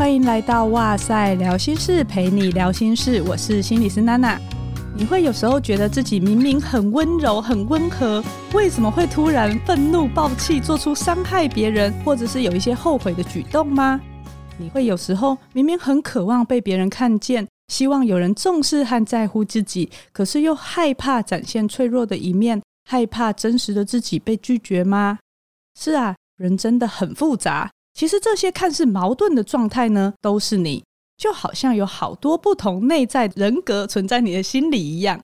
欢迎来到哇塞聊心事，陪你聊心事。我是心理师娜娜。你会有时候觉得自己明明很温柔、很温和，为什么会突然愤怒、暴气，做出伤害别人，或者是有一些后悔的举动吗？你会有时候明明很渴望被别人看见，希望有人重视和在乎自己，可是又害怕展现脆弱的一面，害怕真实的自己被拒绝吗？是啊，人真的很复杂。其实这些看似矛盾的状态呢，都是你，就好像有好多不同内在人格存在你的心里一样。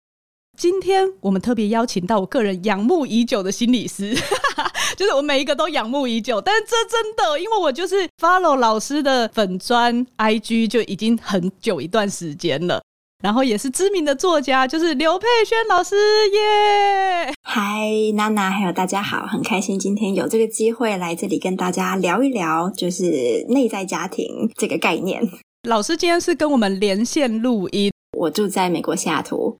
今天我们特别邀请到我个人仰慕已久的心理师，就是我每一个都仰慕已久，但是这真的，因为我就是 follow 老师的粉专 IG 就已经很久一段时间了。然后也是知名的作家，就是刘佩轩老师耶。嗨，娜娜，还有大家好，很开心今天有这个机会来这里跟大家聊一聊，就是内在家庭这个概念。老师今天是跟我们连线录音，我住在美国西雅图。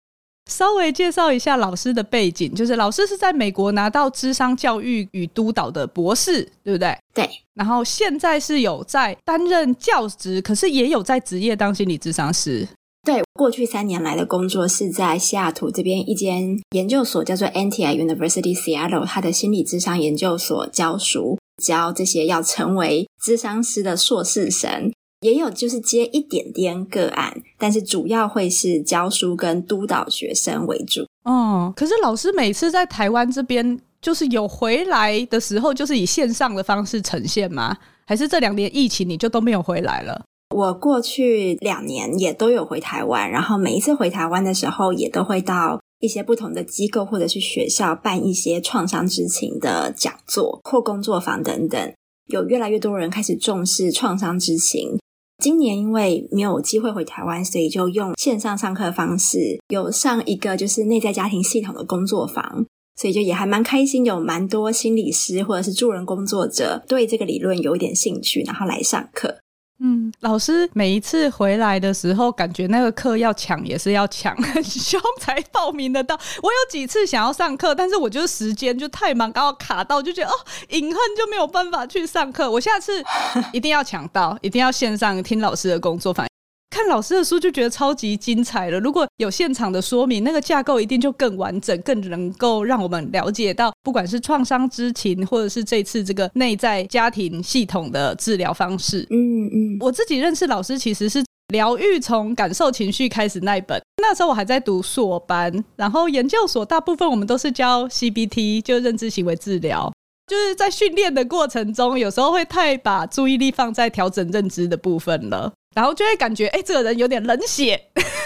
稍微介绍一下老师的背景，就是老师是在美国拿到智商教育与督导的博士，对不对？对。然后现在是有在担任教职，可是也有在职业当心理智商师。对，过去三年来的工作是在西雅图这边一间研究所，叫做 Anti University Seattle，它的心理智商研究所教书，教这些要成为智商师的硕士生，也有就是接一点点个案，但是主要会是教书跟督导学生为主。哦，可是老师每次在台湾这边，就是有回来的时候，就是以线上的方式呈现吗？还是这两年疫情你就都没有回来了？我过去两年也都有回台湾，然后每一次回台湾的时候，也都会到一些不同的机构或者是学校办一些创伤知情的讲座或工作坊等等。有越来越多人开始重视创伤知情。今年因为没有机会回台湾，所以就用线上上课方式，有上一个就是内在家庭系统的工作坊，所以就也还蛮开心，有蛮多心理师或者是助人工作者对这个理论有一点兴趣，然后来上课。嗯，老师每一次回来的时候，感觉那个课要抢也是要抢，很凶才报名得到。我有几次想要上课，但是我就是时间就太忙，刚好卡到，就觉得哦，隐恨就没有办法去上课。我下次一定要抢到，一定要线上听老师的工作坊。看老师的书就觉得超级精彩了。如果有现场的说明，那个架构一定就更完整，更能够让我们了解到，不管是创伤知情，或者是这次这个内在家庭系统的治疗方式。嗯嗯，我自己认识老师其实是疗愈从感受情绪开始那一本，那时候我还在读硕班，然后研究所大部分我们都是教 CBT，就认知行为治疗，就是在训练的过程中，有时候会太把注意力放在调整认知的部分了。然后就会感觉，哎，这个人有点冷血，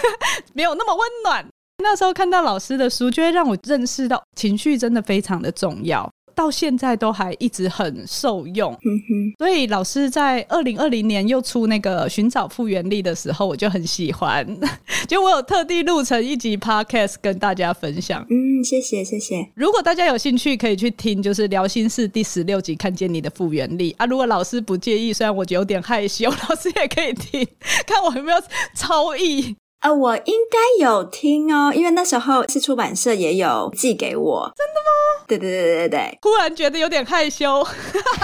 没有那么温暖。那时候看到老师的书，就会让我认识到情绪真的非常的重要。到现在都还一直很受用，嗯哼。所以老师在二零二零年又出那个寻找复原力的时候，我就很喜欢，就我有特地录成一集 podcast 跟大家分享。嗯，谢谢谢谢。如果大家有兴趣，可以去听，就是聊心事第十六集，看见你的复原力啊。如果老师不介意，虽然我有点害羞，老师也可以听，看我有没有超译。呃，我应该有听哦，因为那时候是出版社也有寄给我。真的吗？对对对对对。忽然觉得有点害羞。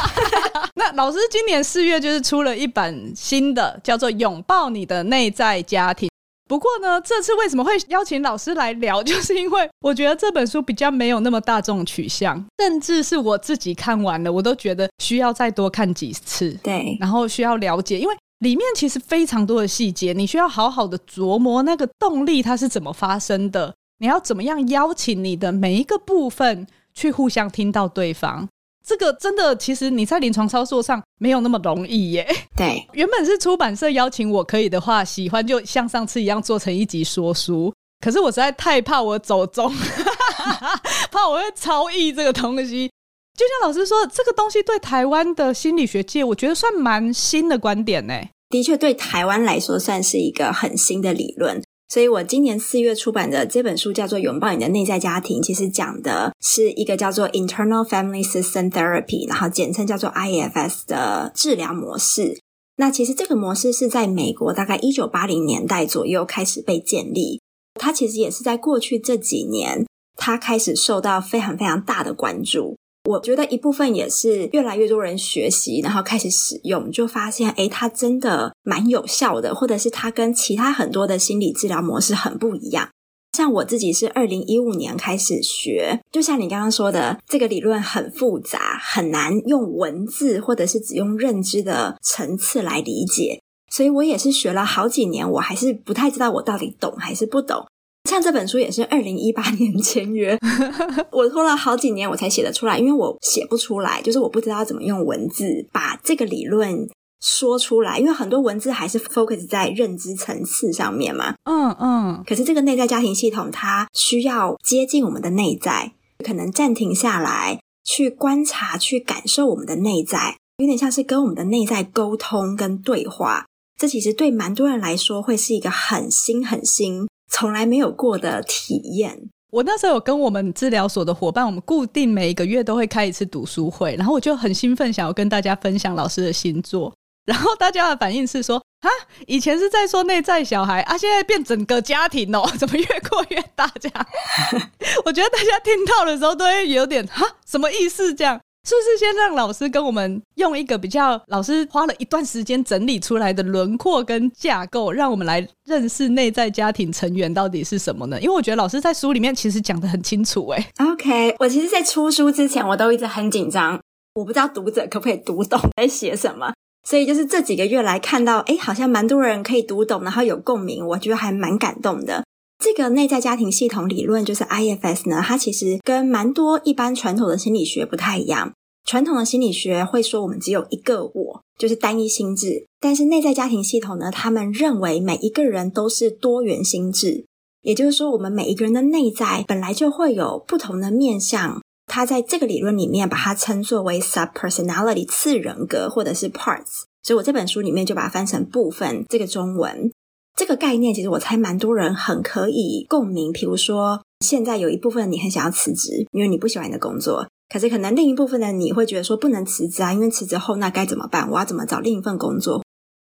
那老师今年四月就是出了一本新的，叫做《拥抱你的内在家庭》。不过呢，这次为什么会邀请老师来聊，就是因为我觉得这本书比较没有那么大众取向，甚至是我自己看完了，我都觉得需要再多看几次。对，然后需要了解，因为。里面其实非常多的细节，你需要好好的琢磨那个动力它是怎么发生的，你要怎么样邀请你的每一个部分去互相听到对方。这个真的，其实你在临床操作上没有那么容易耶。对，原本是出版社邀请我，可以的话，喜欢就像上次一样做成一集说书。可是我实在太怕我走中，怕我会超译这个东西。就像老师说，这个东西对台湾的心理学界，我觉得算蛮新的观点呢。的确，对台湾来说算是一个很新的理论。所以我今年四月出版的这本书叫做《拥抱你的内在家庭》，其实讲的是一个叫做 Internal Family System Therapy，然后简称叫做 IFS 的治疗模式。那其实这个模式是在美国大概一九八零年代左右开始被建立。它其实也是在过去这几年，它开始受到非常非常大的关注。我觉得一部分也是越来越多人学习，然后开始使用，就发现，诶，它真的蛮有效的，或者是它跟其他很多的心理治疗模式很不一样。像我自己是二零一五年开始学，就像你刚刚说的，这个理论很复杂，很难用文字或者是只用认知的层次来理解，所以我也是学了好几年，我还是不太知道我到底懂还是不懂。像这本书也是二零一八 年签约，我拖了好几年我才写得出来，因为我写不出来，就是我不知道怎么用文字把这个理论。说出来，因为很多文字还是 focus 在认知层次上面嘛。嗯嗯。可是这个内在家庭系统，它需要接近我们的内在，可能暂停下来，去观察、去感受我们的内在，有点像是跟我们的内在沟通跟对话。这其实对蛮多人来说，会是一个很新、很新、从来没有过的体验。我那时候有跟我们治疗所的伙伴，我们固定每一个月都会开一次读书会，然后我就很兴奋，想要跟大家分享老师的新作。然后大家的反应是说：“啊，以前是在说内在小孩啊，现在变整个家庭哦，怎么越过越大？这样，我觉得大家听到的时候都会有点哈，什么意思？这样是不是先让老师跟我们用一个比较老师花了一段时间整理出来的轮廓跟架构，让我们来认识内在家庭成员到底是什么呢？因为我觉得老师在书里面其实讲得很清楚。哎，OK，我其实，在出书之前，我都一直很紧张，我不知道读者可不可以读懂在写什么。”所以就是这几个月来看到，诶，好像蛮多人可以读懂，然后有共鸣，我觉得还蛮感动的。这个内在家庭系统理论就是 IFS 呢，它其实跟蛮多一般传统的心理学不太一样。传统的心理学会说我们只有一个我，就是单一心智，但是内在家庭系统呢，他们认为每一个人都是多元心智，也就是说，我们每一个人的内在本来就会有不同的面向。他在这个理论里面把它称作为 subpersonality 次人格或者是 parts，所以我这本书里面就把它翻成部分这个中文。这个概念其实我猜蛮多人很可以共鸣。比如说，现在有一部分你很想要辞职，因为你不喜欢你的工作，可是可能另一部分的你会觉得说不能辞职啊，因为辞职后那该怎么办？我要怎么找另一份工作？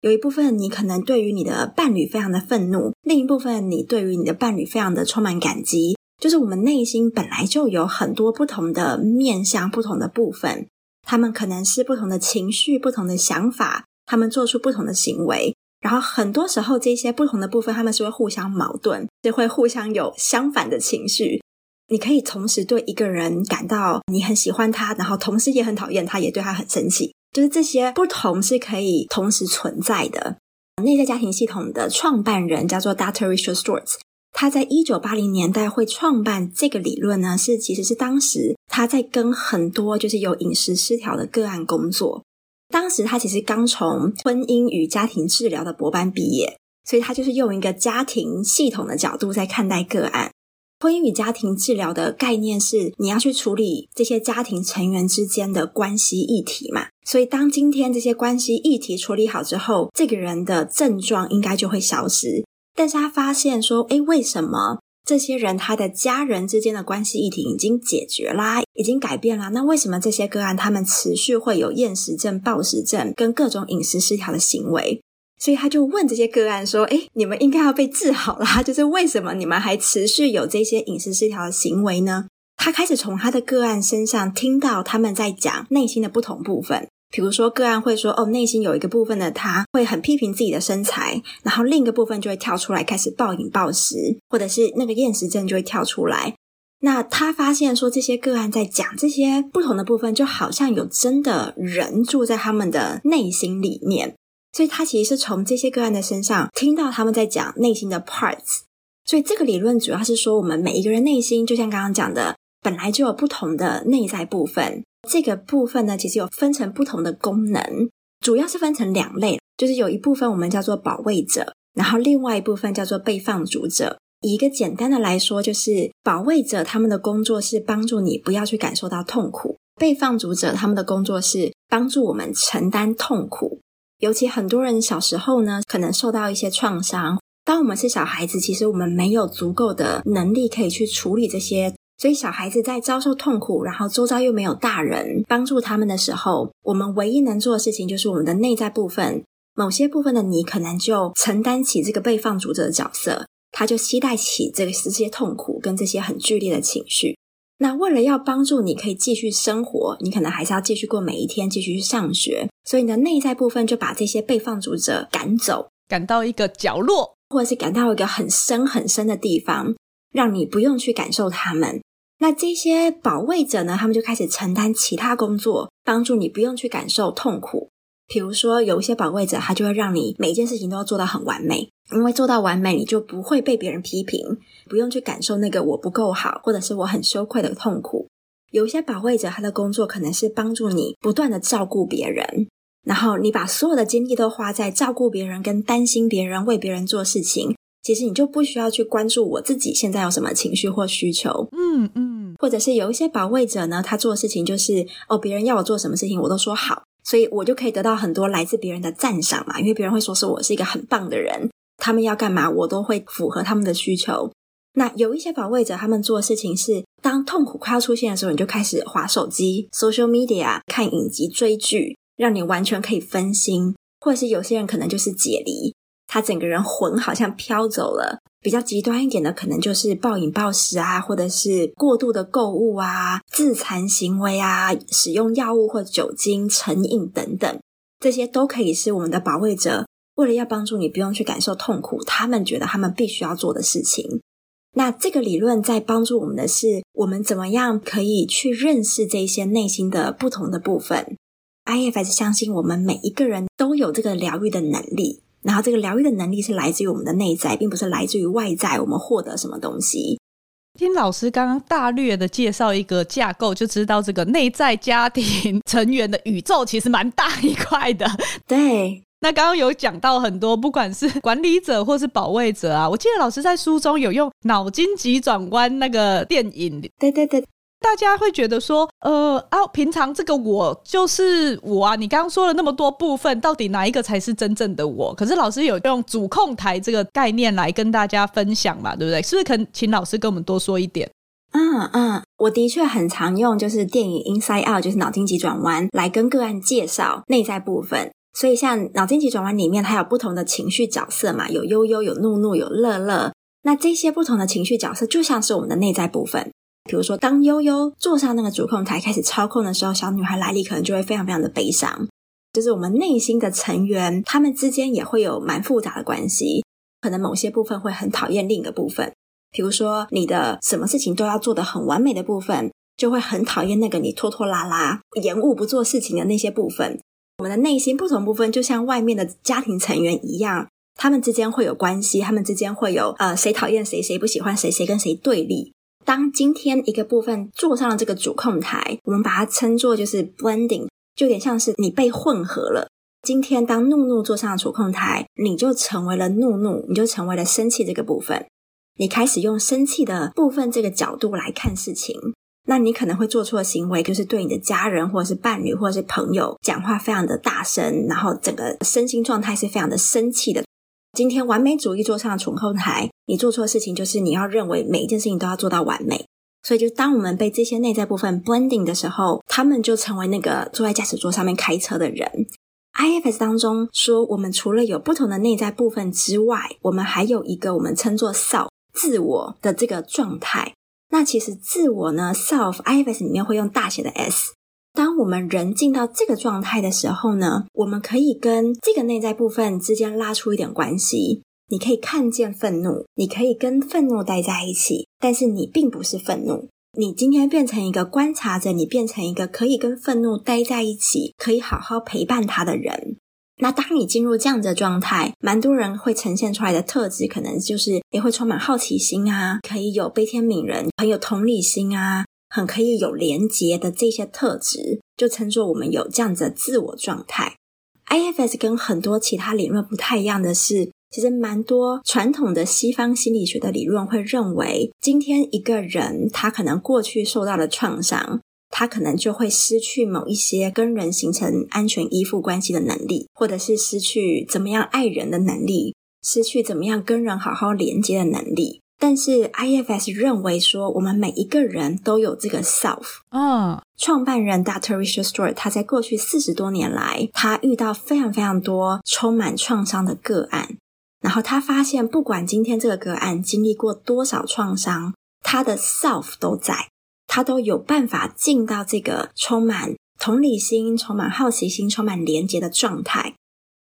有一部分你可能对于你的伴侣非常的愤怒，另一部分你对于你的伴侣非常的充满感激。就是我们内心本来就有很多不同的面向、不同的部分，他们可能是不同的情绪、不同的想法，他们做出不同的行为。然后很多时候，这些不同的部分，他们是会互相矛盾，就会互相有相反的情绪。你可以同时对一个人感到你很喜欢他，然后同时也很讨厌他，也对他很生气。就是这些不同是可以同时存在的。内在家庭系统的创办人叫做 Dr. Richard Schwartz。他在一九八零年代会创办这个理论呢，是其实是当时他在跟很多就是有饮食失调的个案工作。当时他其实刚从婚姻与家庭治疗的博班毕业，所以他就是用一个家庭系统的角度在看待个案。婚姻与家庭治疗的概念是你要去处理这些家庭成员之间的关系议题嘛，所以当今天这些关系议题处理好之后，这个人的症状应该就会消失。但是他发现说，诶，为什么这些人他的家人之间的关系议题已经解决啦，已经改变啦？那为什么这些个案他们持续会有厌食症、暴食症跟各种饮食失调的行为？所以他就问这些个案说，诶，你们应该要被治好啦，就是为什么你们还持续有这些饮食失调的行为呢？他开始从他的个案身上听到他们在讲内心的不同部分。比如说，个案会说：“哦，内心有一个部分的他会很批评自己的身材，然后另一个部分就会跳出来开始暴饮暴食，或者是那个厌食症就会跳出来。”那他发现说，这些个案在讲这些不同的部分，就好像有真的人住在他们的内心里面，所以他其实是从这些个案的身上听到他们在讲内心的 parts。所以这个理论主要是说，我们每一个人内心，就像刚刚讲的，本来就有不同的内在部分。这个部分呢，其实有分成不同的功能，主要是分成两类，就是有一部分我们叫做保卫者，然后另外一部分叫做被放逐者。以一个简单的来说，就是保卫者他们的工作是帮助你不要去感受到痛苦，被放逐者他们的工作是帮助我们承担痛苦。尤其很多人小时候呢，可能受到一些创伤，当我们是小孩子，其实我们没有足够的能力可以去处理这些。所以，小孩子在遭受痛苦，然后周遭又没有大人帮助他们的时候，我们唯一能做的事情就是我们的内在部分，某些部分的你可能就承担起这个被放逐者的角色，他就期待起这个这些痛苦跟这些很剧烈的情绪。那为了要帮助你可以继续生活，你可能还是要继续过每一天，继续去上学，所以你的内在部分就把这些被放逐者赶走，赶到一个角落，或者是赶到一个很深很深的地方，让你不用去感受他们。那这些保卫者呢，他们就开始承担其他工作，帮助你不用去感受痛苦。比如说，有一些保卫者，他就会让你每件事情都要做到很完美，因为做到完美，你就不会被别人批评，不用去感受那个我不够好，或者是我很羞愧的痛苦。有一些保卫者，他的工作可能是帮助你不断的照顾别人，然后你把所有的精力都花在照顾别人跟担心别人、为别人做事情，其实你就不需要去关注我自己现在有什么情绪或需求。嗯嗯，或者是有一些保卫者呢，他做的事情就是哦，别人要我做什么事情，我都说好。所以我就可以得到很多来自别人的赞赏嘛，因为别人会说是我是一个很棒的人，他们要干嘛我都会符合他们的需求。那有一些保卫者，他们做的事情是，当痛苦快要出现的时候，你就开始划手机、social media、看影集、追剧，让你完全可以分心，或者是有些人可能就是解离。他整个人魂好像飘走了，比较极端一点的，可能就是暴饮暴食啊，或者是过度的购物啊、自残行为啊、使用药物或酒精成瘾等等，这些都可以是我们的保卫者，为了要帮助你不用去感受痛苦，他们觉得他们必须要做的事情。那这个理论在帮助我们的是，我们怎么样可以去认识这些内心的不同的部分。IFS 相信我们每一个人都有这个疗愈的能力。然后，这个疗愈的能力是来自于我们的内在，并不是来自于外在。我们获得什么东西？听老师刚刚大略的介绍一个架构，就知道这个内在家庭成员的宇宙其实蛮大一块的。对，那刚刚有讲到很多，不管是管理者或是保卫者啊，我记得老师在书中有用脑筋急转弯那个电影。对对对。大家会觉得说，呃啊，平常这个我就是我啊，你刚刚说了那么多部分，到底哪一个才是真正的我？可是老师有用主控台这个概念来跟大家分享嘛，对不对？是不是可请老师跟我们多说一点？嗯嗯，我的确很常用，就是电影 Inside Out，就是脑筋急转弯，来跟个案介绍内在部分。所以像脑筋急转弯里面，它有不同的情绪角色嘛，有悠悠，有怒怒，有乐乐。那这些不同的情绪角色，就像是我们的内在部分。比如说，当悠悠坐上那个主控台开始操控的时候，小女孩莱莉可能就会非常非常的悲伤。就是我们内心的成员，他们之间也会有蛮复杂的关系。可能某些部分会很讨厌另一个部分。比如说，你的什么事情都要做得很完美的部分，就会很讨厌那个你拖拖拉拉、延误不做事情的那些部分。我们的内心不同部分，就像外面的家庭成员一样，他们之间会有关系，他们之间会有呃，谁讨厌谁，谁不喜欢谁，谁跟谁对立。当今天一个部分坐上了这个主控台，我们把它称作就是 blending，就有点像是你被混合了。今天当怒怒坐上了主控台，你就成为了怒怒，你就成为了生气这个部分。你开始用生气的部分这个角度来看事情，那你可能会做错行为就是对你的家人或者是伴侣或者是朋友讲话非常的大声，然后整个身心状态是非常的生气的。今天完美主义坐上了主控台，你做错的事情就是你要认为每一件事情都要做到完美，所以就当我们被这些内在部分 blending 的时候，他们就成为那个坐在驾驶座上面开车的人。IFS 当中说，我们除了有不同的内在部分之外，我们还有一个我们称作 self 自我的这个状态。那其实自我呢，self IFS 里面会用大写的 S。当我们人进到这个状态的时候呢，我们可以跟这个内在部分之间拉出一点关系。你可以看见愤怒，你可以跟愤怒待在一起，但是你并不是愤怒。你今天变成一个观察者，你变成一个可以跟愤怒待在一起，可以好好陪伴他的人。那当你进入这样的状态，蛮多人会呈现出来的特质，可能就是也会充满好奇心啊，可以有悲天悯人，很有同理心啊。很可以有连接的这些特质，就称作我们有这样子的自我状态。IFS 跟很多其他理论不太一样的是，其实蛮多传统的西方心理学的理论会认为，今天一个人他可能过去受到了创伤，他可能就会失去某一些跟人形成安全依附关系的能力，或者是失去怎么样爱人的能力，失去怎么样跟人好好连接的能力。但是 IFS 认为说，我们每一个人都有这个 self。嗯，创办人 Dr. Richard Stewart 他在过去四十多年来，他遇到非常非常多充满创伤的个案，然后他发现，不管今天这个个案经历过多少创伤，他的 self 都在。他都有办法进到这个充满同理心、充满好奇心、充满连接的状态。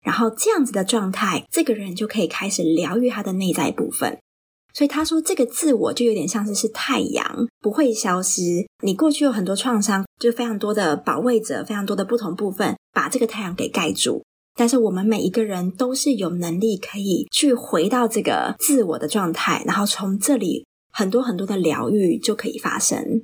然后这样子的状态，这个人就可以开始疗愈他的内在部分。所以他说，这个自我就有点像是是太阳，不会消失。你过去有很多创伤，就非常多的保卫者，非常多的不同部分，把这个太阳给盖住。但是我们每一个人都是有能力可以去回到这个自我的状态，然后从这里很多很多的疗愈就可以发生。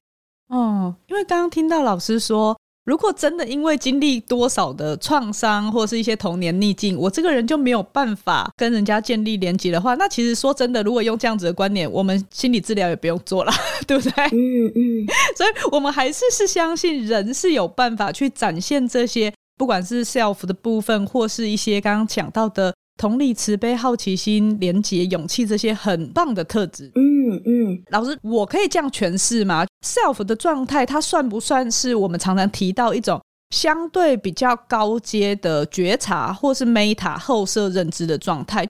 哦，因为刚刚听到老师说。如果真的因为经历多少的创伤或是一些童年逆境，我这个人就没有办法跟人家建立连接的话，那其实说真的，如果用这样子的观点，我们心理治疗也不用做了，对不对？嗯嗯。所以我们还是是相信人是有办法去展现这些，不管是 self 的部分，或是一些刚刚讲到的。同理、慈悲、好奇心、廉洁、勇气，这些很棒的特质。嗯嗯，老师，我可以这样诠释吗？Self 的状态，它算不算是我们常常提到一种相对比较高阶的觉察，或是 Meta 后设认知的状态？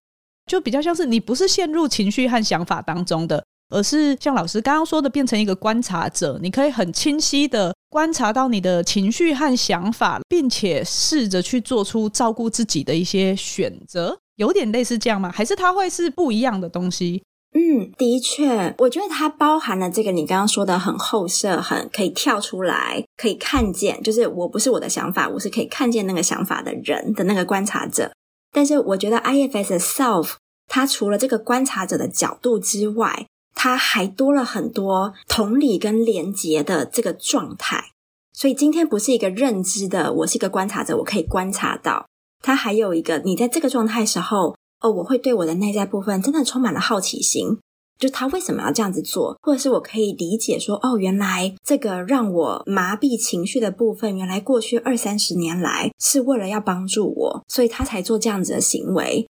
就比较像是你不是陷入情绪和想法当中的，而是像老师刚刚说的，变成一个观察者，你可以很清晰的观察到你的情绪和想法，并且试着去做出照顾自己的一些选择，有点类似这样吗？还是它会是不一样的东西？嗯，的确，我觉得它包含了这个你刚刚说的很后设，很可以跳出来，可以看见，就是我不是我的想法，我是可以看见那个想法的人的那个观察者。但是我觉得 IFS 的 Self，它除了这个观察者的角度之外，它还多了很多同理跟连结的这个状态，所以今天不是一个认知的，我是一个观察者，我可以观察到，它还有一个，你在这个状态时候，哦，我会对我的内在部分真的充满了好奇心，就他为什么要这样子做，或者是我可以理解说，哦，原来这个让我麻痹情绪的部分，原来过去二三十年来是为了要帮助我，所以他才做这样子的行为。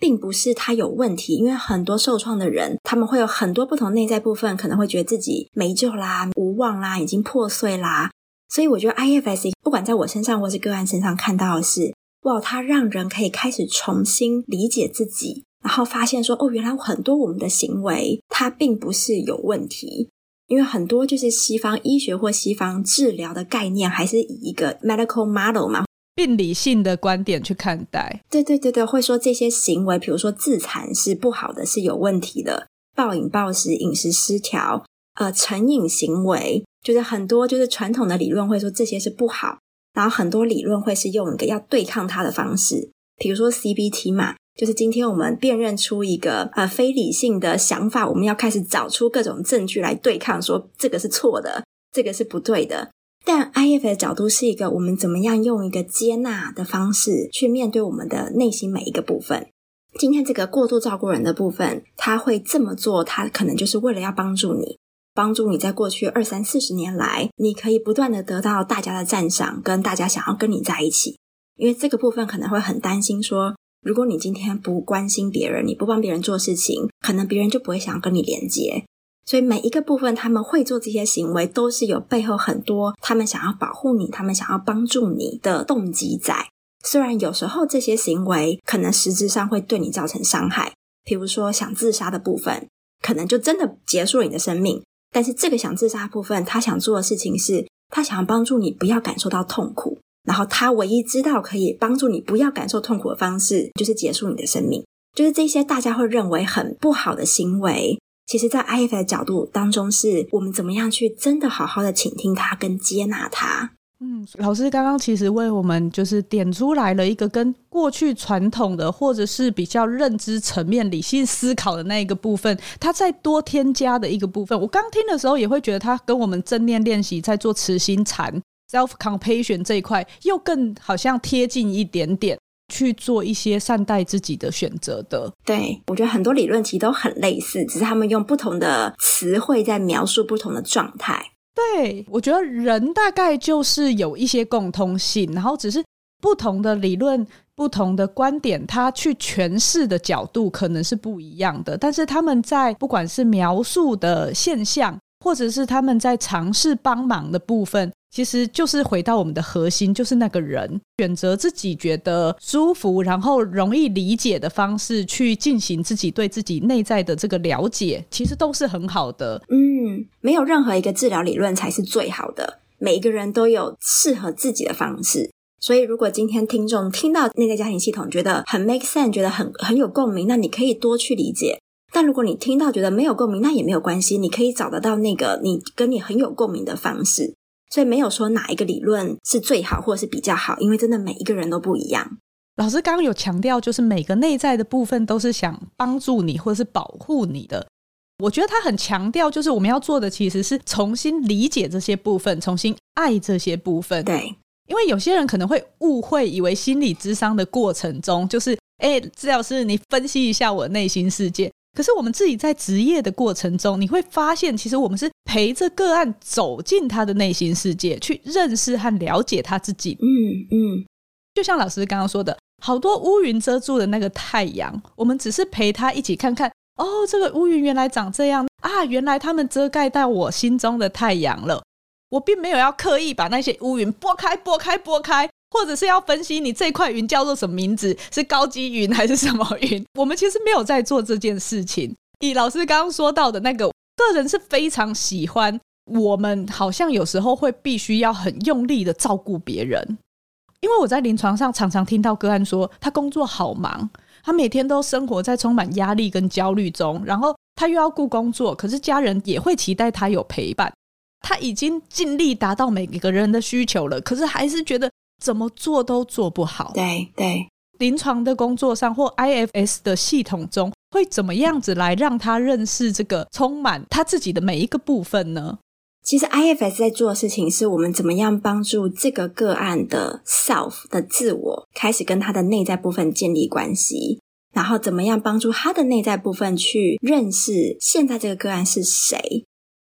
并不是他有问题，因为很多受创的人，他们会有很多不同内在部分，可能会觉得自己没救啦、无望啦、已经破碎啦。所以我觉得 IFS 不管在我身上或是个案身上看到的是，哇，它让人可以开始重新理解自己，然后发现说，哦，原来很多我们的行为它并不是有问题，因为很多就是西方医学或西方治疗的概念，还是以一个 medical model 嘛。病理性的观点去看待，对对对对，会说这些行为，比如说自残是不好的，是有问题的；暴饮暴食、饮食失调，呃，成瘾行为，就是很多就是传统的理论会说这些是不好，然后很多理论会是用一个要对抗它的方式，比如说 CBT 嘛，就是今天我们辨认出一个呃非理性的想法，我们要开始找出各种证据来对抗，说这个是错的，这个是不对的。但 IF 的角度是一个，我们怎么样用一个接纳的方式去面对我们的内心每一个部分。今天这个过度照顾人的部分，他会这么做，他可能就是为了要帮助你，帮助你在过去二三四十年来，你可以不断的得到大家的赞赏，跟大家想要跟你在一起。因为这个部分可能会很担心说，如果你今天不关心别人，你不帮别人做事情，可能别人就不会想要跟你连接。所以每一个部分，他们会做这些行为，都是有背后很多他们想要保护你、他们想要帮助你的动机在。虽然有时候这些行为可能实质上会对你造成伤害，比如说想自杀的部分，可能就真的结束了你的生命。但是这个想自杀部分，他想做的事情是，他想要帮助你不要感受到痛苦。然后他唯一知道可以帮助你不要感受痛苦的方式，就是结束你的生命。就是这些大家会认为很不好的行为。其实，在 IF 的角度当中，是我们怎么样去真的好好的倾听他，跟接纳他。嗯，老师刚刚其实为我们就是点出来了一个跟过去传统的，或者是比较认知层面、理性思考的那一个部分，它再多添加的一个部分。我刚听的时候也会觉得，它跟我们正念练习在做慈心禅 （self compassion） 这一块，又更好像贴近一点点。去做一些善待自己的选择的。对，我觉得很多理论其实都很类似，只是他们用不同的词汇在描述不同的状态。对，我觉得人大概就是有一些共通性，然后只是不同的理论、不同的观点，他去诠释的角度可能是不一样的。但是他们在不管是描述的现象，或者是他们在尝试帮忙的部分，其实就是回到我们的核心，就是那个人选择自己觉得舒服，然后容易理解的方式去进行自己对自己内在的这个了解，其实都是很好的。嗯，没有任何一个治疗理论才是最好的，每一个人都有适合自己的方式。所以，如果今天听众听到内在家庭系统觉得很 make sense，觉得很很有共鸣，那你可以多去理解。但如果你听到觉得没有共鸣，那也没有关系，你可以找得到那个你跟你很有共鸣的方式。所以没有说哪一个理论是最好或者是比较好，因为真的每一个人都不一样。老师刚刚有强调，就是每个内在的部分都是想帮助你或者是保护你的。我觉得他很强调，就是我们要做的其实是重新理解这些部分，重新爱这些部分。对，因为有些人可能会误会，以为心理智商的过程中，就是哎，治疗师你分析一下我内心世界。可是我们自己在职业的过程中，你会发现，其实我们是陪着个案走进他的内心世界，去认识和了解他自己。嗯嗯，就像老师刚刚说的，好多乌云遮住的那个太阳，我们只是陪他一起看看。哦，这个乌云原来长这样啊！原来他们遮盖到我心中的太阳了。我并没有要刻意把那些乌云拨开、拨开、拨开。或者是要分析你这块云叫做什么名字，是高级云还是什么云？我们其实没有在做这件事情。以老师刚刚说到的那个，个人是非常喜欢。我们好像有时候会必须要很用力的照顾别人，因为我在临床上常常听到个案说，他工作好忙，他每天都生活在充满压力跟焦虑中，然后他又要顾工作，可是家人也会期待他有陪伴。他已经尽力达到每一个人的需求了，可是还是觉得。怎么做都做不好。对对，临床的工作上或 IFS 的系统中，会怎么样子来让他认识这个充满他自己的每一个部分呢？其实 IFS 在做的事情是我们怎么样帮助这个个案的 self 的自我开始跟他的内在部分建立关系，然后怎么样帮助他的内在部分去认识现在这个个案是谁。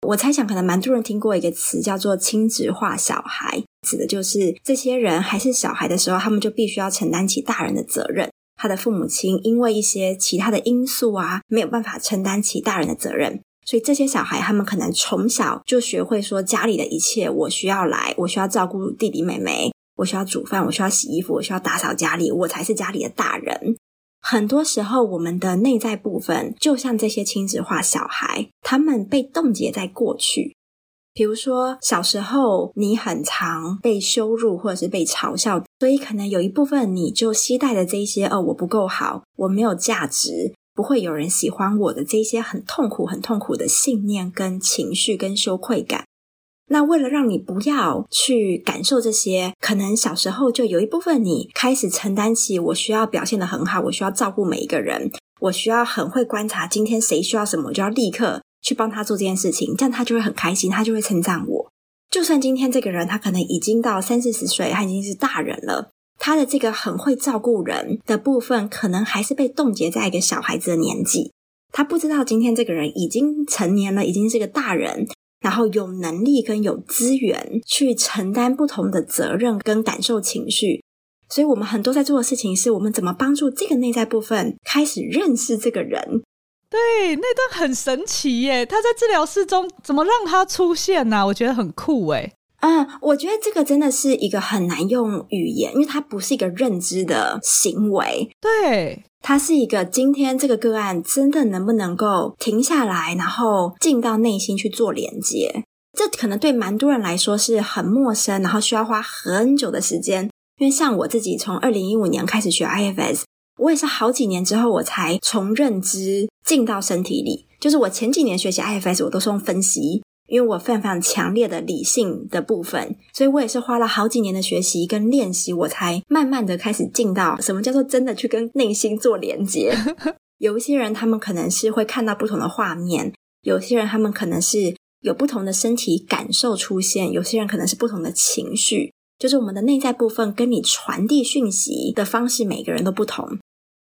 我猜想，可能蛮多人听过一个词，叫做“亲职化小孩”，指的就是这些人还是小孩的时候，他们就必须要承担起大人的责任。他的父母亲因为一些其他的因素啊，没有办法承担起大人的责任，所以这些小孩他们可能从小就学会说，家里的一切我需要来，我需要照顾弟弟妹妹，我需要煮饭，我需要洗衣服，我需要打扫家里，我才是家里的大人。很多时候，我们的内在部分就像这些亲子化小孩，他们被冻结在过去。比如说，小时候你很常被羞辱或者是被嘲笑，所以可能有一部分你就携带着这些“哦，我不够好，我没有价值，不会有人喜欢我的”这些很痛苦、很痛苦的信念跟情绪跟羞愧感。那为了让你不要去感受这些，可能小时候就有一部分你开始承担起，我需要表现得很好，我需要照顾每一个人，我需要很会观察今天谁需要什么，我就要立刻去帮他做这件事情，这样他就会很开心，他就会称赞我。就算今天这个人他可能已经到三四十岁，他已经是大人了，他的这个很会照顾人的部分，可能还是被冻结在一个小孩子的年纪，他不知道今天这个人已经成年了，已经是个大人。然后有能力跟有资源去承担不同的责任跟感受情绪，所以我们很多在做的事情是我们怎么帮助这个内在部分开始认识这个人。对，那段很神奇耶！他在治疗室中怎么让他出现呢、我觉得很酷诶。嗯，我觉得这个真的是一个很难用语言，因为它不是一个认知的行为。对。它是一个今天这个个案真的能不能够停下来，然后进到内心去做连接？这可能对蛮多人来说是很陌生，然后需要花很久的时间。因为像我自己从二零一五年开始学 IFS，我也是好几年之后我才从认知进到身体里。就是我前几年学习 IFS，我都是用分析。因为我非常强烈的理性的部分，所以我也是花了好几年的学习跟练习，我才慢慢的开始进到什么叫做真的去跟内心做连接。有一些人，他们可能是会看到不同的画面；有些人，他们可能是有不同的身体感受出现；有些人可能是不同的情绪。就是我们的内在部分跟你传递讯息的方式，每个人都不同。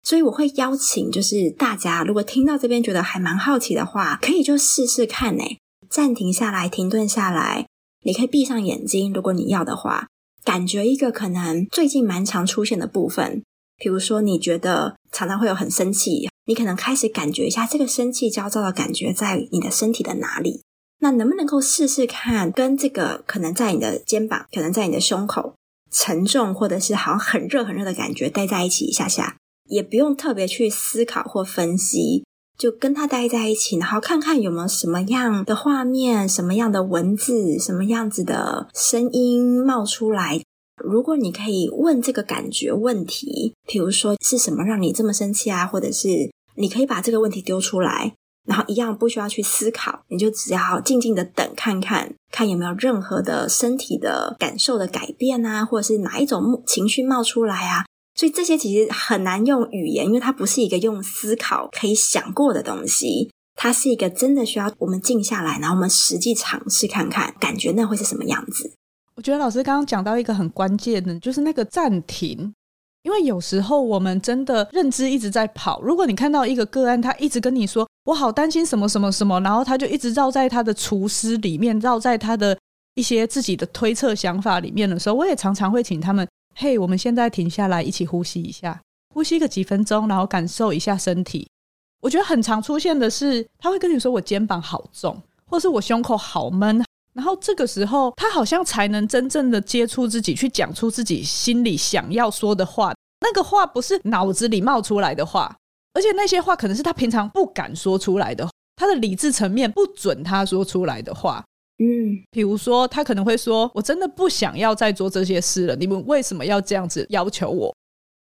所以我会邀请，就是大家如果听到这边觉得还蛮好奇的话，可以就试试看诶暂停下来，停顿下来，你可以闭上眼睛，如果你要的话，感觉一个可能最近蛮常出现的部分，比如说你觉得常常会有很生气，你可能开始感觉一下这个生气、焦躁的感觉在你的身体的哪里，那能不能够试试看，跟这个可能在你的肩膀，可能在你的胸口沉重，或者是好像很热很热的感觉待在一起一下下，也不用特别去思考或分析，就跟他待在一起，然后看看有没有什么样的画面、什么样的文字、什么样子的声音冒出来。如果你可以问这个感觉问题，比如说是什么让你这么生气啊，或者是你可以把这个问题丢出来。然后一样不需要去思考，你就只要静静的等，看看看有没有任何的身体的感受的改变啊，或者是哪一种情绪冒出来啊。所以这些其实很难用语言，因为它不是一个用思考可以想过的东西，它是一个真的需要我们静下来，然后我们实际尝试看看，感觉那会是什么样子。我觉得老师刚刚讲到一个很关键的，就是那个暂停。因为有时候我们真的认知一直在跑。如果你看到一个个案，他一直跟你说“我好担心什么什么什么”，然后他就一直绕在他的厨师里面，绕在他的一些自己的推测想法里面的时候，我也常常会请他们：“嘿，我们现在停下来，一起呼吸一下，呼吸个几分钟，然后感受一下身体。”我觉得很常出现的是，他会跟你说：“我肩膀好重，或是我胸口好闷。”然后这个时候，他好像才能真正的接触自己，去讲出自己心里想要说的话。那个话不是脑子里冒出来的话，而且那些话可能是他平常不敢说出来的，他的理智层面不准他说出来的话。嗯，比如说他可能会说：“我真的不想要再做这些事了，你们为什么要这样子要求我？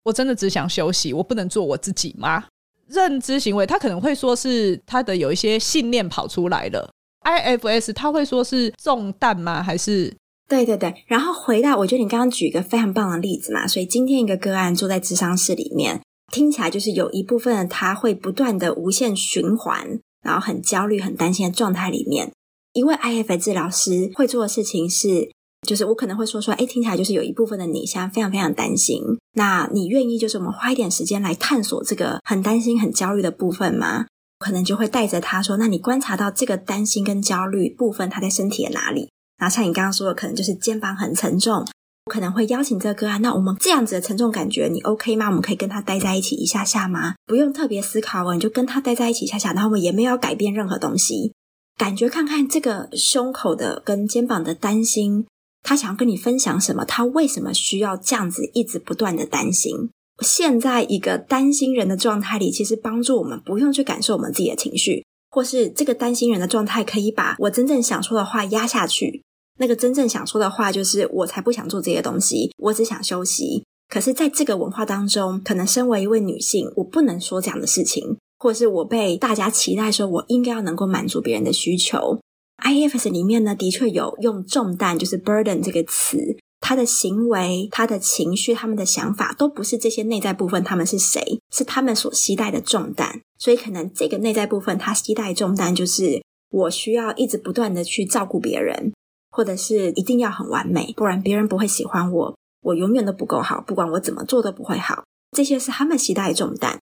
我真的只想休息，我不能做我自己吗？”认知行为，他可能会说是他的有一些信念跑出来了。IFS 他会说是中弹吗？还是？对对对，然后回到我觉得你刚刚举一个非常棒的例子嘛，所以今天一个个案坐在智商室里面，听起来就是有一部分他会不断的无限循环，然后很焦虑、很担心的状态里面。一位 IFS 治疗师会做的事情是，就是我可能会说说，哎，听起来就是有一部分的你现在非常非常担心，那你愿意就是我们花一点时间来探索这个很担心、很焦虑的部分吗？可能就会带着他说：“那你观察到这个担心跟焦虑部分，它在身体的哪里？然后像你刚刚说的，可能就是肩膀很沉重，我可能会邀请这个个案。那我们这样子的沉重感觉，你 OK 吗？我们可以跟他待在一起一下下吗？不用特别思考哦，你就跟他待在一起一下下，然后我们也没有改变任何东西，感觉看看这个胸口的跟肩膀的担心，他想要跟你分享什么？他为什么需要这样子一直不断的担心？”现在一个担心人的状态里，其实帮助我们不用去感受我们自己的情绪，或是这个担心人的状态可以把我真正想说的话压下去。那个真正想说的话就是：我才不想做这些东西，我只想休息。可是，在这个文化当中，可能身为一位女性，我不能说这样的事情，或是我被大家期待说，我应该要能够满足别人的需求。IFS 里面呢，的确有用重担，就是 burden 这个词。他的行为、他的情绪、他们的想法，都不是这些内在部分。他们是谁？是他们所携带的重担。所以，可能这个内在部分，他携带的重担就是我需要一直不断的去照顾别人，或者是一定要很完美，不然别人不会喜欢我。我永远都不够好，不管我怎么做都不会好。这些是他们携带的重担。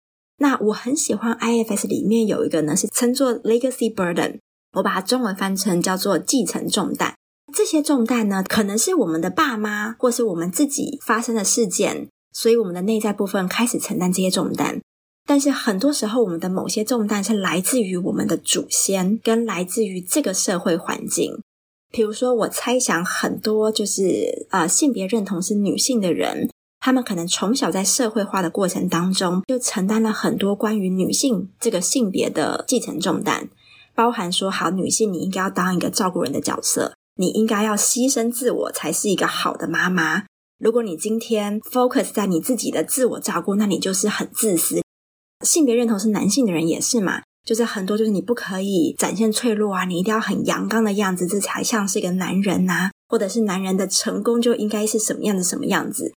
那我很喜欢 IFS 里面有一个呢，是称作 Legacy Burden，我把它中文翻成叫做继承重担。这些重担呢，可能是我们的爸妈，或是我们自己发生的事件，所以我们的内在部分开始承担这些重担。但是很多时候，我们的某些重担是来自于我们的祖先，跟来自于这个社会环境。比如说，我猜想很多就是呃性别认同是女性的人，他们可能从小在社会化的过程当中，就承担了很多关于女性这个性别的继承重担，包含说，好，女性你应该要当一个照顾人的角色。你应该要牺牲自我，才是一个好的妈妈。如果你今天 focus 在你自己的自我照顾，那你就是很自私。性别认同是男性的人也是嘛，就是很多就是你不可以展现脆弱啊，你一定要很阳刚的样子，这才像是一个男人呐，或者是男人的成功就应该是什么样的什么样子。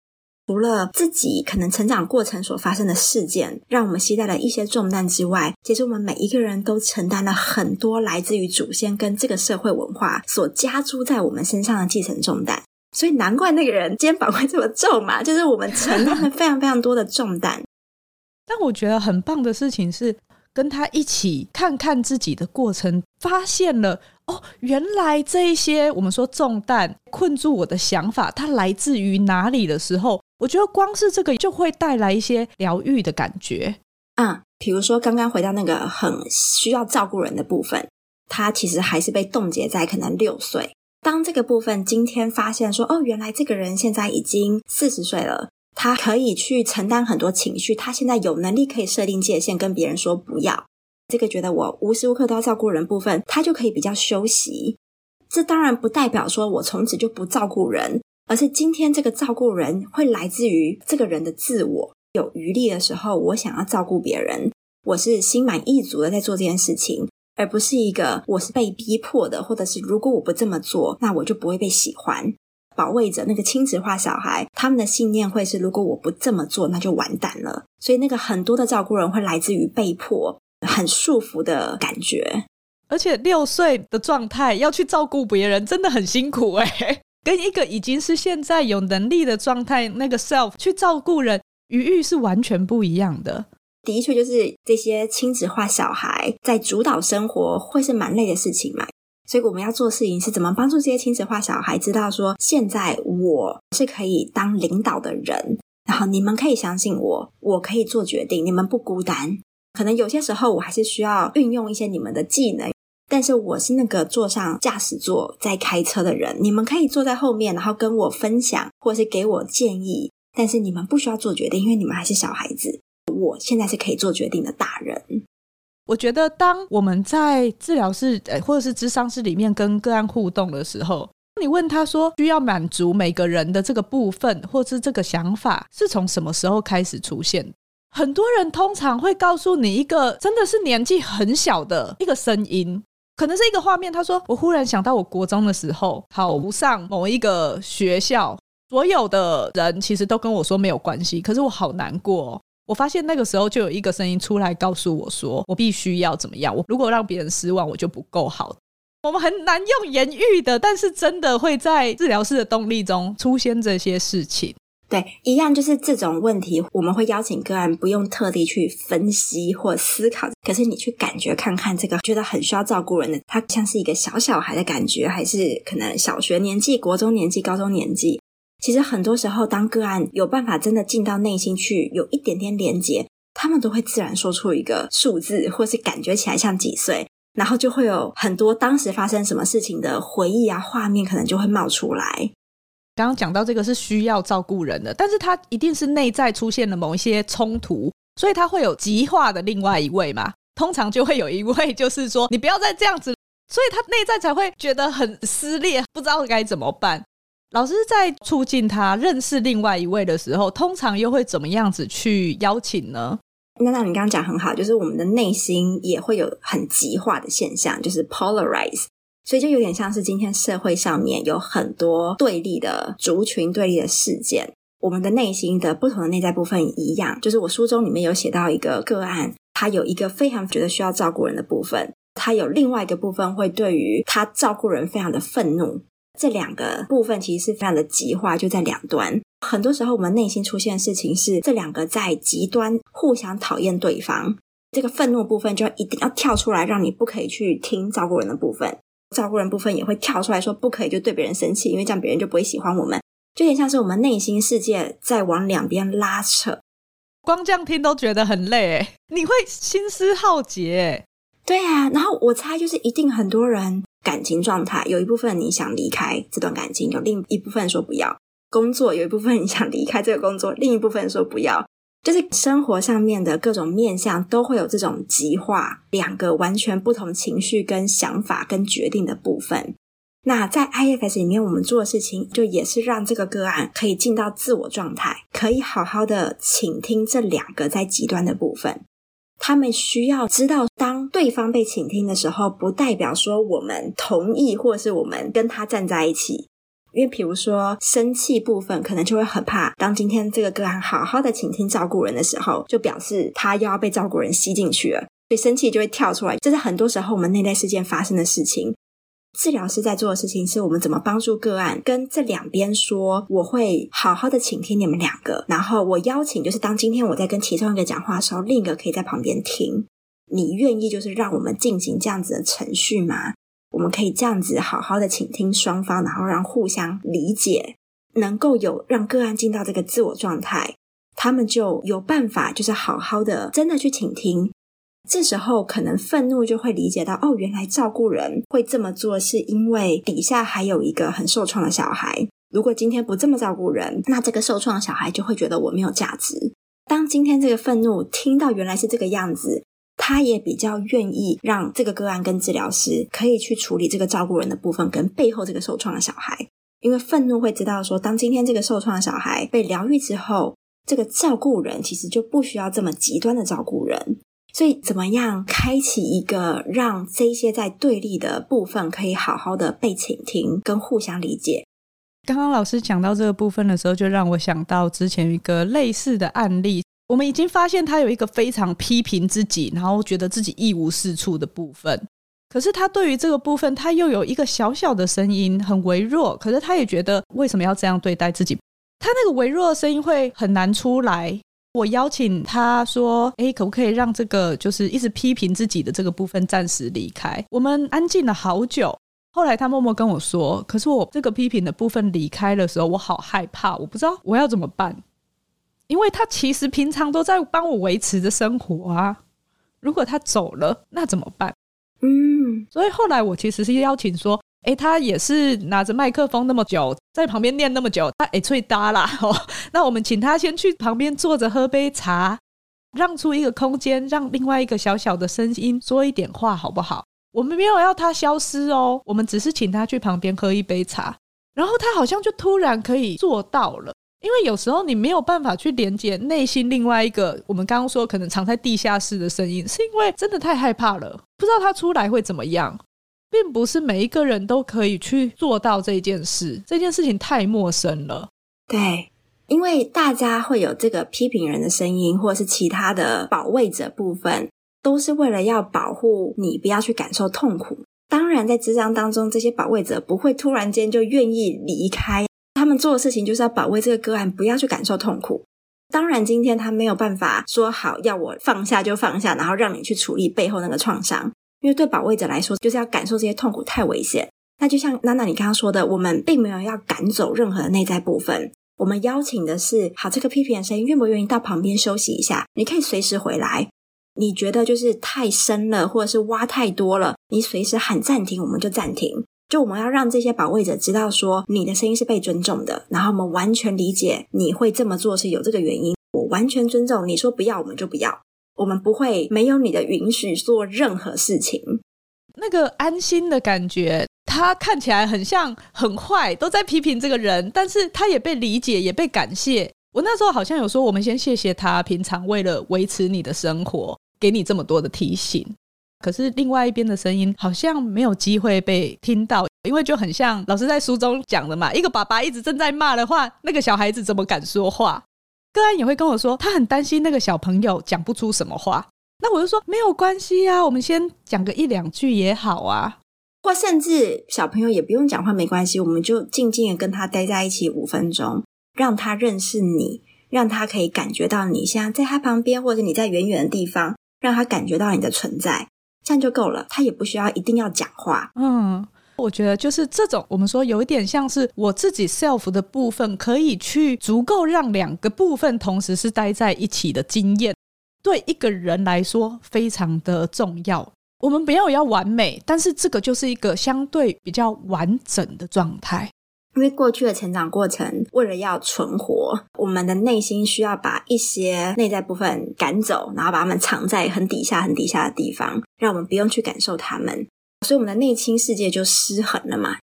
除了自己可能成长过程所发生的事件，让我们携带了一些重担之外，其实我们每一个人都承担了很多来自于祖先跟这个社会文化所加诸在我们身上的继承重担。所以难怪那个人肩膀会这么重嘛，就是我们承担了非常非常多的重担。但我觉得很棒的事情是，跟他一起看看自己的过程，发现了。哦，原来这一些我们说重担困住我的想法，它来自于哪里的时候，我觉得光是这个就会带来一些疗愈的感觉。嗯，比如说刚刚回到那个很需要照顾人的部分，他其实还是被冻结在可能六岁。当这个部分今天发现说，哦，原来这个人现在已经四十岁了，他可以去承担很多情绪，他现在有能力可以设定界限，跟别人说不要。这个觉得我无时无刻都要照顾人部分，他就可以比较休息。这当然不代表说我从此就不照顾人，而是今天这个照顾人会来自于这个人的自我。有余力的时候，我想要照顾别人，我是心满意足的在做这件事情，而不是一个我是被逼迫的，或者是如果我不这么做，那我就不会被喜欢。保卫者那个亲子化小孩，他们的信念会是：如果我不这么做，那就完蛋了。所以那个很多的照顾人会来自于被迫。很束缚的感觉，而且六岁的状态要去照顾别人，真的很辛苦诶。跟一个已经是现在有能力的状态，那个 self 去照顾人，余裕是完全不一样的。的确，就是这些亲子化小孩在主导生活，会是蛮累的事情嘛。所以我们要做事情是怎么帮助这些亲子化小孩知道说，现在我是可以当领导的人，然后你们可以相信我，我可以做决定，你们不孤单。可能有些时候我还是需要运用一些你们的技能，但是我是那个坐上驾驶座在开车的人，你们可以坐在后面，然后跟我分享或是给我建议，但是你们不需要做决定，因为你们还是小孩子。我现在是可以做决定的大人。我觉得当我们在治疗室或者是咨商室里面跟个案互动的时候，你问他说需要满足每个人的这个部分，或是这个想法是从什么时候开始出现？很多人通常会告诉你一个真的是年纪很小的一个声音，可能是一个画面。他说：“我忽然想到，我国中的时候考不上某一个学校，所有的人其实都跟我说没有关系，可是我好难过。我发现那个时候就有一个声音出来告诉我说，我必须要怎么样？我如果让别人失望，我就不够好。我们很难用言语的，但是真的会在治疗室的动力中出现这些事情。”对，一样就是这种问题，我们会邀请个案不用特地去分析或思考，可是你去感觉看看这个觉得很需要照顾人的，他像是一个小小孩的感觉，还是可能小学年纪、国中年纪、高中年纪？其实很多时候，当个案有办法真的进到内心去，有一点点连接，他们都会自然说出一个数字，或是感觉起来像几岁，然后就会有很多当时发生什么事情的回忆啊、画面，可能就会冒出来。刚刚讲到这个是需要照顾人的，但是他一定是内在出现了某一些冲突，所以他会有极化的另外一位嘛。通常就会有一位就是说你不要再这样子，所以他内在才会觉得很撕裂，不知道该怎么办。老师在促进他认识另外一位的时候，通常又会怎么样子去邀请呢？那那你刚刚讲很好，就是我们的内心也会有很极化的现象，就是 polarize。所以就有点像是今天社会上面有很多对立的族群、对立的事件，我们的内心的不同的内在部分一样。就是我书中里面有写到一个个案，他有一个非常觉得需要照顾人的部分，他有另外一个部分会对于他照顾人非常的愤怒。这两个部分其实是非常的极化，就在两端。很多时候我们内心出现的事情是这两个在极端互相讨厌对方，这个愤怒部分就一定要跳出来，让你不可以去听照顾人的部分。照顾人部分也会跳出来说不可以，就对别人生气，因为这样别人就不会喜欢我们，就有点像是我们内心世界在往两边拉扯。光这样听都觉得很累，你会心思耗竭。对啊，然后我猜就是一定很多人感情状态有一部分你想离开这段感情，有另一部分说不要工作，有一部分你想离开这个工作，另一部分说不要。就是生活上面的各种面向都会有这种极化，两个完全不同情绪跟想法跟决定的部分。那在 IFS 里面，我们做的事情就也是让这个个案可以进到自我状态，可以好好的倾听这两个在极端的部分。他们需要知道，当对方被倾听的时候，不代表说我们同意，或者是我们跟他站在一起。因为，比如说生气部分，可能就会很怕。当今天这个个案好好的倾听照顾人的时候，就表示他又要被照顾人吸进去了，所以生气就会跳出来。这是很多时候我们内在事件发生的事情。治疗师在做的事情，是我们怎么帮助个案跟这两边说，我会好好的倾听你们两个，然后我邀请，就是当今天我在跟其中一个讲话的时候，另一个可以在旁边听。你愿意就是让我们进行这样子的程序吗？我们可以这样子好好的倾听双方，然后让互相理解，能够有让个案进到这个自我状态，他们就有办法，就是好好的真的去倾听。这时候可能愤怒就会理解到，哦，原来照顾人会这么做，是因为底下还有一个很受创的小孩。如果今天不这么照顾人，那这个受创的小孩就会觉得我没有价值。当今天这个愤怒听到原来是这个样子，他也比较愿意让这个个案跟治疗师可以去处理这个照顾人的部分跟背后这个受创的小孩，因为愤怒会知道说，当今天这个受创的小孩被疗愈之后，这个照顾人其实就不需要这么极端的照顾人。所以，怎么样开启一个让这些在对立的部分可以好好的被倾听跟互相理解？刚刚老师讲到这个部分的时候，就让我想到之前一个类似的案例。我们已经发现他有一个非常批评自己，然后觉得自己一无是处的部分。可是他对于这个部分，他又有一个小小的声音，很微弱。可是他也觉得为什么要这样对待自己？他那个微弱的声音会很难出来。我邀请他说：“诶，可不可以让这个就是一直批评自己的这个部分暂时离开？”我们安静了好久。后来他默默跟我说：“可是我这个批评的部分离开的时候，我好害怕，我不知道我要怎么办。因为他其实平常都在帮我维持着生活啊。如果他走了，那怎么办？”嗯，所以后来我其实是邀请说。诶，他也是拿着麦克风那么久，在旁边念那么久，他诶脆搭啦。哦，那我们请他先去旁边坐着喝杯茶，让出一个空间，让另外一个小小的声音说一点话，好不好？我们没有要他消失哦，我们只是请他去旁边喝一杯茶，然后他好像就突然可以做到了。因为有时候你没有办法去连接内心另外一个我们刚刚说可能藏在地下室的声音，是因为真的太害怕了，不知道他出来会怎么样。并不是每一个人都可以去做到这件事，这件事情太陌生了。对，因为大家会有这个批评人的声音，或者是其他的保卫者部分，都是为了要保护你不要去感受痛苦。当然，在智商当中，这些保卫者不会突然间就愿意离开，他们做的事情就是要保卫这个个案不要去感受痛苦。当然，今天他没有办法说好要我放下就放下，然后让你去处理背后那个创伤。因为对保卫者来说，就是要感受这些痛苦太危险。那就像娜娜你刚刚说的，我们并没有要赶走任何的内在部分，我们邀请的是，好，这个批评的声音愿不愿意到旁边休息一下？你可以随时回来。你觉得就是太深了，或者是挖太多了，你随时喊暂停，我们就暂停。就我们要让这些保卫者知道说，你的声音是被尊重的，然后我们完全理解你会这么做是有这个原因，我完全尊重。你说不要，我们就不要。我们不会没有你的允许做任何事情。那个安心的感觉，他看起来很像很坏，都在批评这个人，但是他也被理解，也被感谢。我那时候好像有说，我们先谢谢他，平常为了维持你的生活，给你这么多的提醒。可是另外一边的声音好像没有机会被听到，因为就很像老师在书中讲的嘛，一个爸爸一直正在骂的话，那个小孩子怎么敢说话？个案也会跟我说，他很担心那个小朋友讲不出什么话。那我就说没有关系啊，我们先讲个一两句也好啊。或甚至小朋友也不用讲话，没关系，我们就静静的跟他待在一起五分钟，让他认识你，让他可以感觉到你现在在他旁边，或者你在远远的地方，让他感觉到你的存在，这样就够了。他也不需要一定要讲话。嗯。我觉得就是这种，我们说有一点像是我自己 self 的部分，可以去足够让两个部分同时是待在一起的经验，对一个人来说非常的重要。我们不要要完美，但是这个就是一个相对比较完整的状态。因为过去的成长过程，为了要存活，我们的内心需要把一些内在部分赶走，然后把它们藏在很底下、很底下的地方，让我们不用去感受它们。所以我们的内心世界就失衡了嘛，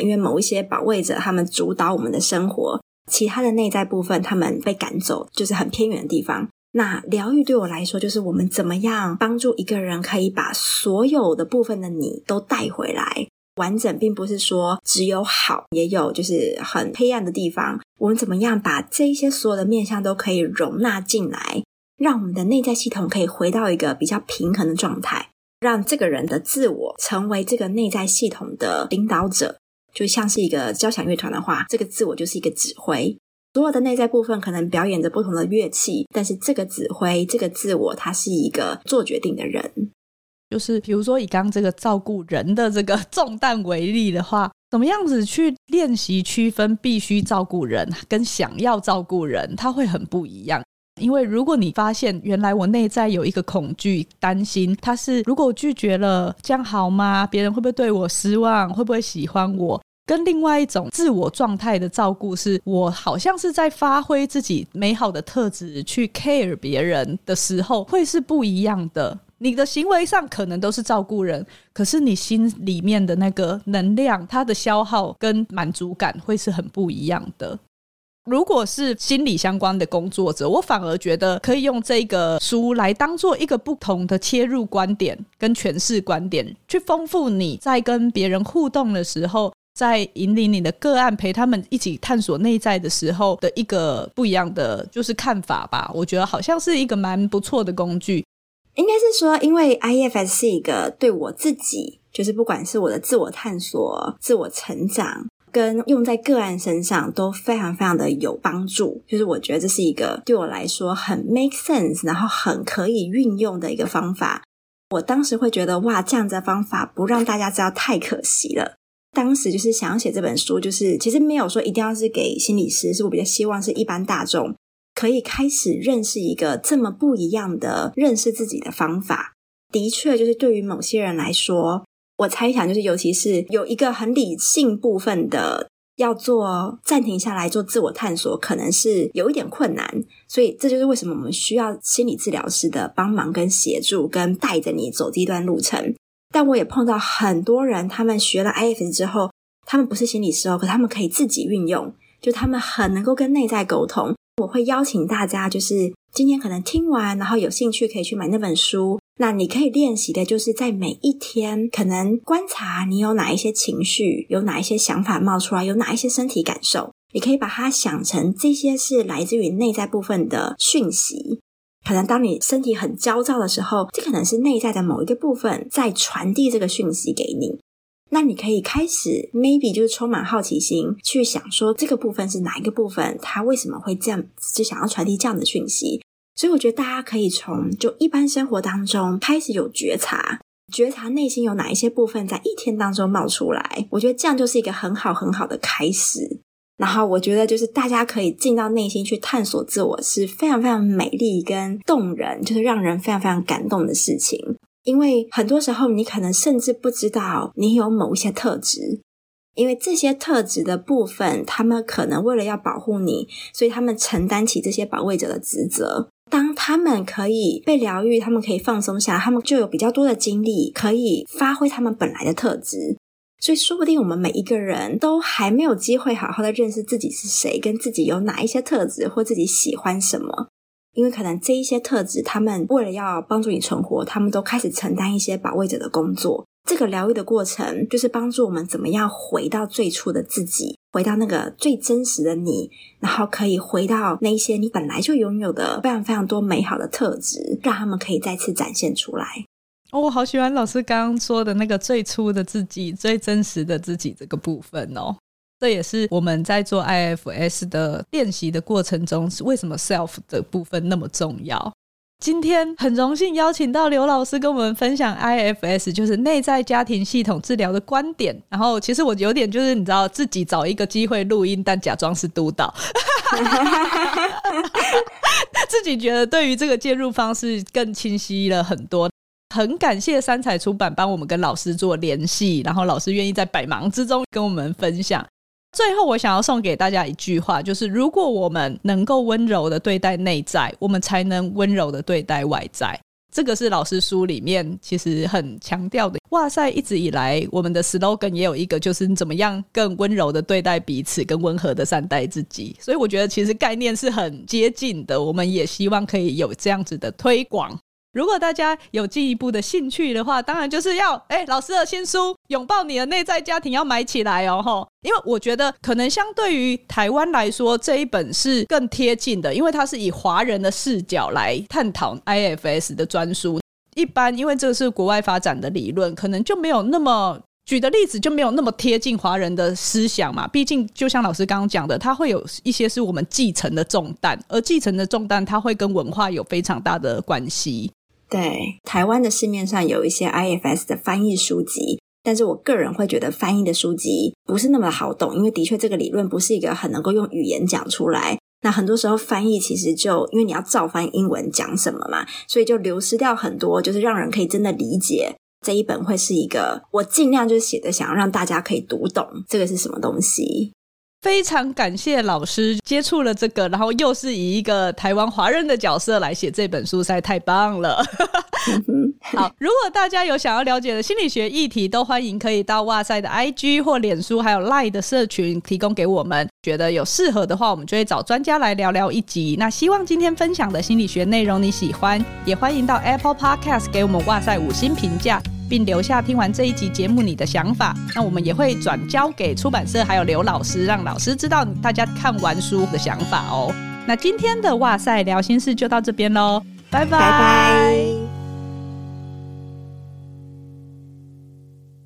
因为某一些保卫者他们主导我们的生活，其他的内在部分他们被赶走，就是很偏远的地方。那疗愈对我来说，就是我们怎么样帮助一个人可以把所有的部分的你都带回来，完整，并不是说只有好，也有就是很黑暗的地方。我们怎么样把这一些所有的面向都可以容纳进来，让我们的内在系统可以回到一个比较平衡的状态。让这个人的自我成为这个内在系统的领导者，就像是一个交响乐团的话，这个自我就是一个指挥。所有的内在部分可能表演着不同的乐器，但是这个指挥，这个自我，他是一个做决定的人。就是比如说以刚刚这个照顾人的这个 重担为例的话，怎么样子去练习区分必须照顾人跟想要照顾人，它会很不一样。因为如果你发现原来我内在有一个恐惧、担心，它是如果拒绝了，这样好吗？别人会不会对我失望？会不会喜欢我？跟另外一种自我状态的照顾，是我好像是在发挥自己美好的特质去 care 别人的时候，会是不一样的。你的行为上可能都是照顾人，可是你心里面的那个能量，它的消耗跟满足感会是很不一样的。如果是心理相关的工作者，我反而觉得可以用这个书来当做一个不同的切入观点跟诠释观点，去丰富你在跟别人互动的时候。在引领你的个案，陪他们一起探索内在的时候的一个不一样的就是看法吧。我觉得好像是一个蛮不错的工具。应该是说，因为 IFS 是一个对我自己，就是不管是我的自我探索、自我成长，跟用在个案身上都非常非常的有帮助。就是我觉得这是一个对我来说很 make sense，然后很可以运用的一个方法。我当时会觉得，哇，这样子的方法不让大家知道太可惜了。当时就是想要写这本书，就是其实没有说一定要是给心理师，是我比较希望是一般大众可以开始认识一个这么不一样的认识自己的方法。的确，就是对于某些人来说，我猜想就是尤其是有一个很理性部分的要做暂停下来做自我探索，可能是有一点困难。所以这就是为什么我们需要心理治疗师的帮忙跟协助，跟带着你走这段路程。但我也碰到很多人，他们学了 IFS 之后，他们不是心理师哦，可他们可以自己运用，就他们很能够跟内在沟通。我会邀请大家，就是今天可能听完，然后有兴趣可以去买那本书。那你可以练习的，就是在每一天，可能观察你有哪一些情绪，有哪一些想法冒出来，有哪一些身体感受，你可以把它想成这些是来自于内在部分的讯息。可能当你身体很焦躁的时候，这可能是内在的某一个部分在传递这个讯息给你。那你可以开始，maybe 就是充满好奇心去想说，这个部分是哪一个部分，它为什么会这样，就想要传递这样的讯息。所以我觉得大家可以从就一般生活当中开始有觉察，觉察内心有哪一些部分在一天当中冒出来。我觉得这样就是一个很好很好的开始。然后我觉得，就是大家可以进到内心去探索自我，是非常非常美丽跟动人，就是让人非常非常感动的事情。因为很多时候，你可能甚至不知道你有某一些特质，因为这些特质的部分，他们可能为了要保护你，所以他们承担起这些保卫者的职责。当他们可以被疗愈，他们可以放松下，他们就有比较多的精力，可以发挥他们本来的特质。所以，说不定我们每一个人都还没有机会好好的认识自己是谁，跟自己有哪一些特质，或自己喜欢什么。因为可能这一些特质，他们为了要帮助你存活，他们都开始承担一些保卫者的工作。这个疗愈的过程，就是帮助我们怎么样回到最初的自己，回到那个最真实的你，然后可以回到那一些你本来就拥有的非常非常多美好的特质，让他们可以再次展现出来。哦，我好喜欢老师刚刚说的那个最初的自己、最真实的自己这个部分哦。这也是我们在做 IFS 的练习的过程中，是为什么 self 的部分那么重要。今天很荣幸邀请到刘老师跟我们分享 IFS，就是内在家庭系统治疗的观点。然后，其实我有点就是你知道，自己找一个机会录音，但假装是督导，自己觉得对于这个介入方式更清晰了很多。很感谢三彩出版帮我们跟老师做联系，然后老师愿意在百忙之中跟我们分享。最后，我想要送给大家一句话，就是如果我们能够温柔的对待内在，我们才能温柔的对待外在。这个是老师书里面其实很强调的。哇塞，一直以来我们的 slogan 也有一个，就是怎么样更温柔的对待彼此，更温和的善待自己。所以我觉得其实概念是很接近的。我们也希望可以有这样子的推广。如果大家有进一步的兴趣的话，当然就是要哎，老师的新书《拥抱你的内在家庭》要买起来哦，吼！因为我觉得可能相对于台湾来说，这一本是更贴近的，因为它是以华人的视角来探讨 IFS 的专书。一般因为这个是国外发展的理论，可能就没有那么举的例子就没有那么贴近华人的思想嘛。毕竟就像老师刚刚讲的，它会有一些是我们继承的重担，而继承的重担它会跟文化有非常大的关系。对，台湾的市面上有一些 IFS 的翻译书籍，但是我个人会觉得翻译的书籍不是那么好懂，因为的确这个理论不是一个很能够用语言讲出来，那很多时候翻译其实就因为你要照翻英文讲什么嘛，所以就流失掉很多，就是让人可以真的理解这一本会是一个我尽量就写的，想要让大家可以读懂这个是什么东西。非常感谢老师接触了这个，然后又是以一个台湾华人的角色来写这本书，实在太棒了。好，如果大家有想要了解的心理学议题，都欢迎可以到哇塞的 IG 或脸书，还有 Line 的社群提供给我们。觉得有适合的话，我们就会找专家来聊聊一集。那希望今天分享的心理学内容你喜欢，也欢迎到 Apple Podcast 给我们哇塞五星评价。并留下听完这一集节目你的想法，那我们也会转交给出版社还有刘老师，让老师知道大家看完书的想法哦。那今天的哇塞聊心事就到这边喽，拜拜。拜拜。